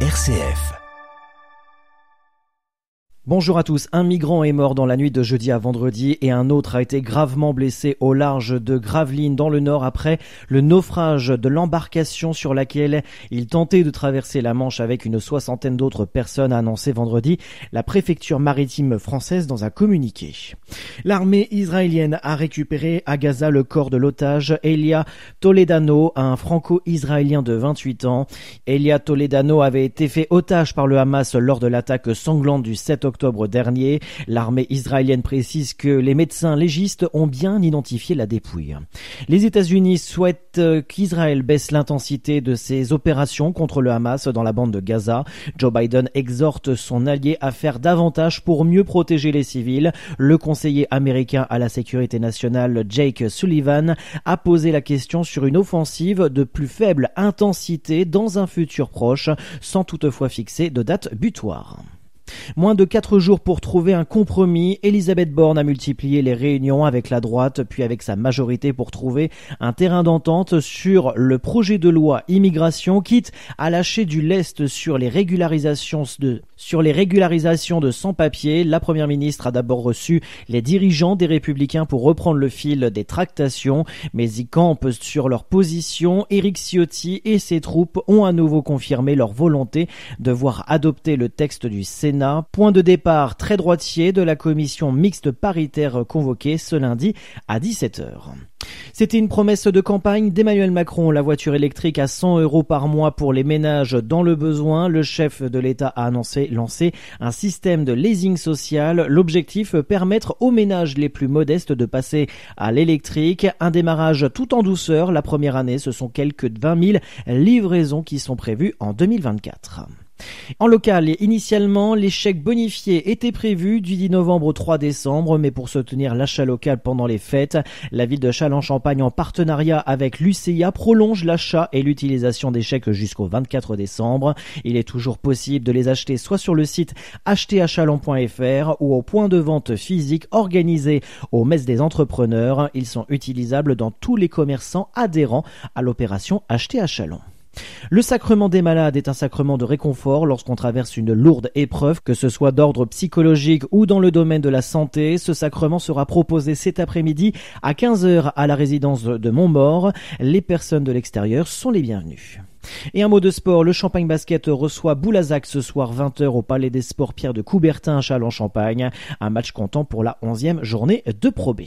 RCF. Bonjour à tous. Un migrant est mort dans la nuit de jeudi à vendredi et un autre a été gravement blessé au large de Gravelines dans le nord après le naufrage de l'embarcation sur laquelle il tentait de traverser la Manche avec une soixantaine d'autres personnes, a annoncé vendredi la préfecture maritime française dans un communiqué. L'armée israélienne a récupéré à Gaza le corps de l'otage Elia Toledano, un franco-israélien de 28 ans. Elia Toledano avait été fait otage par le Hamas lors de l'attaque sanglante du 7 octobre octobre dernier. L'armée israélienne précise que les médecins légistes ont bien identifié la dépouille. Les États-Unis souhaitent euh, qu'Israël baisse l'intensité de ses opérations contre le Hamas dans la bande de Gaza. Joe Biden exhorte son allié à faire davantage pour mieux protéger les civils. Le conseiller américain à la sécurité nationale Jake Sullivan a posé la question sur une offensive de plus faible intensité dans un futur proche, sans toutefois fixer de date butoir. Moins de quatre jours pour trouver un compromis, Elisabeth Borne a multiplié les réunions avec la droite puis avec sa majorité pour trouver un terrain d'entente sur le projet de loi immigration, quitte à lâcher du lest sur les régularisations de sur les régularisations de sans-papiers. La première ministre a d'abord reçu les dirigeants des Républicains pour reprendre le fil des tractations, mais y campent sur leur position. Éric Ciotti et ses troupes ont à nouveau confirmé leur volonté de voir adopter le texte du Sénat point de départ très droitier de la commission mixte paritaire convoquée ce lundi à 17h. C'était une promesse de campagne d'Emmanuel Macron, la voiture électrique à 100 euros par mois pour les ménages dans le besoin. Le chef de l'État a annoncé lancer un système de leasing social. L'objectif, permettre aux ménages les plus modestes de passer à l'électrique. Un démarrage tout en douceur. La première année, ce sont quelques 20 000 livraisons qui sont prévues en 2024. En local, initialement, les chèques bonifiés étaient prévus du 10 novembre au 3 décembre, mais pour soutenir l'achat local pendant les fêtes, la ville de Châlons-Champagne en partenariat avec l'UCIA prolonge l'achat et l'utilisation des chèques jusqu'au 24 décembre. Il est toujours possible de les acheter soit sur le site acheterachalon.fr ou au point de vente physique organisé au Messe des entrepreneurs. Ils sont utilisables dans tous les commerçants adhérents à l'opération Acheter à Chalon. Le sacrement des malades est un sacrement de réconfort lorsqu'on traverse une lourde épreuve, que ce soit d'ordre psychologique ou dans le domaine de la santé. Ce sacrement sera proposé cet après-midi à 15h à la résidence de Montmort. Les personnes de l'extérieur sont les bienvenues. Et un mot de sport, le Champagne Basket reçoit Boulazac ce soir 20h au Palais des Sports Pierre de Coubertin à Châlons-Champagne. Un match comptant pour la 11e journée de Pro B.